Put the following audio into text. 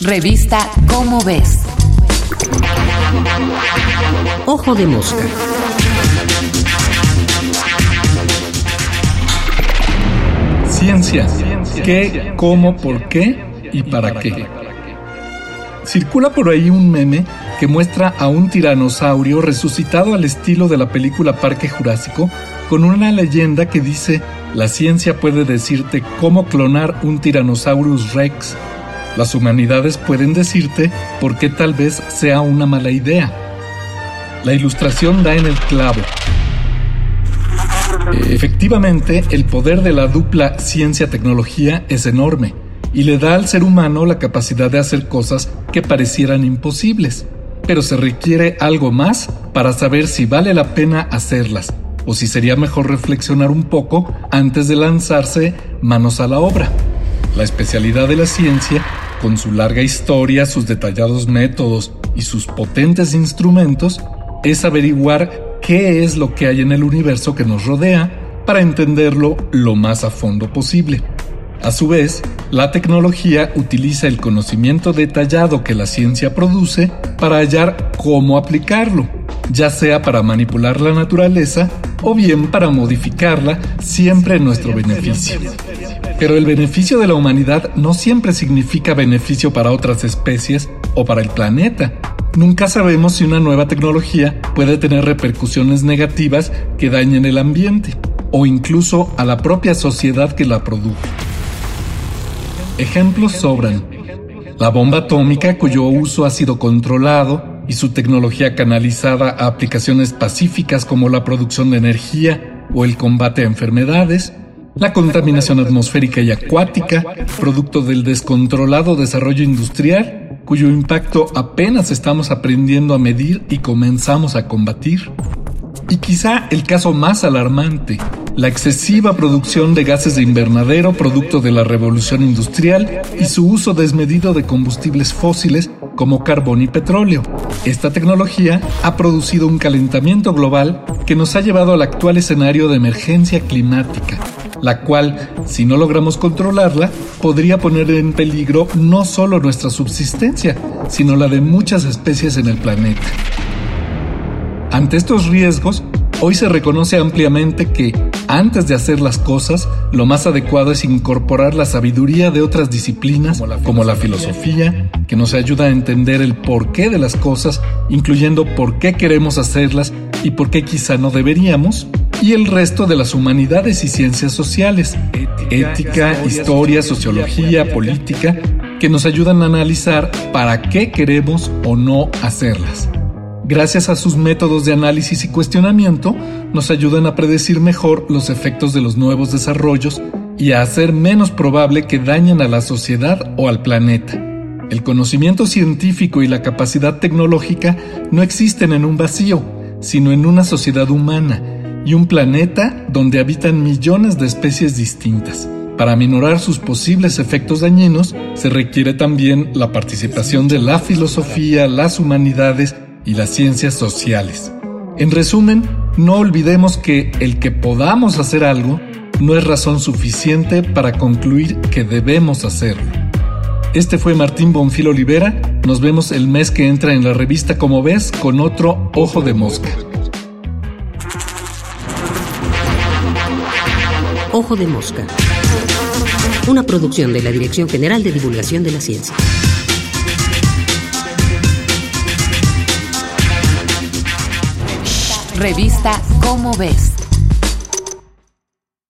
Revista Cómo ves. Ojo de mosca. Ciencia. ¿Qué, cómo, por qué y para qué? Circula por ahí un meme que muestra a un tiranosaurio resucitado al estilo de la película Parque Jurásico con una leyenda que dice, la ciencia puede decirte cómo clonar un Tyrannosaurus rex. Las humanidades pueden decirte por qué tal vez sea una mala idea. La ilustración da en el clavo. Efectivamente, el poder de la dupla ciencia-tecnología es enorme y le da al ser humano la capacidad de hacer cosas que parecieran imposibles. Pero se requiere algo más para saber si vale la pena hacerlas o si sería mejor reflexionar un poco antes de lanzarse manos a la obra. La especialidad de la ciencia, con su larga historia, sus detallados métodos y sus potentes instrumentos, es averiguar qué es lo que hay en el universo que nos rodea para entenderlo lo más a fondo posible. A su vez, la tecnología utiliza el conocimiento detallado que la ciencia produce para hallar cómo aplicarlo, ya sea para manipular la naturaleza o bien para modificarla siempre en nuestro beneficio. Pero el beneficio de la humanidad no siempre significa beneficio para otras especies o para el planeta. Nunca sabemos si una nueva tecnología puede tener repercusiones negativas que dañen el ambiente o incluso a la propia sociedad que la produjo. Ejemplos sobran. La bomba atómica cuyo uso ha sido controlado y su tecnología canalizada a aplicaciones pacíficas como la producción de energía o el combate a enfermedades, la contaminación atmosférica y acuática, producto del descontrolado desarrollo industrial, cuyo impacto apenas estamos aprendiendo a medir y comenzamos a combatir. Y quizá el caso más alarmante, la excesiva producción de gases de invernadero producto de la revolución industrial y su uso desmedido de combustibles fósiles como carbón y petróleo. Esta tecnología ha producido un calentamiento global que nos ha llevado al actual escenario de emergencia climática, la cual, si no logramos controlarla, podría poner en peligro no solo nuestra subsistencia, sino la de muchas especies en el planeta. Ante estos riesgos, hoy se reconoce ampliamente que, antes de hacer las cosas, lo más adecuado es incorporar la sabiduría de otras disciplinas, como la filosofía, que nos ayuda a entender el porqué de las cosas, incluyendo por qué queremos hacerlas y por qué quizá no deberíamos, y el resto de las humanidades y ciencias sociales, ética, historia, sociología, política, que nos ayudan a analizar para qué queremos o no hacerlas gracias a sus métodos de análisis y cuestionamiento, nos ayudan a predecir mejor los efectos de los nuevos desarrollos y a hacer menos probable que dañen a la sociedad o al planeta. El conocimiento científico y la capacidad tecnológica no existen en un vacío, sino en una sociedad humana y un planeta donde habitan millones de especies distintas. Para minorar sus posibles efectos dañinos, se requiere también la participación de la filosofía, las humanidades y las ciencias sociales. En resumen, no olvidemos que el que podamos hacer algo no es razón suficiente para concluir que debemos hacerlo. Este fue Martín Bonfil Olivera. Nos vemos el mes que entra en la revista Como ves con otro Ojo de Mosca. Ojo de Mosca. Una producción de la Dirección General de Divulgación de la Ciencia. Revista Cómo ves.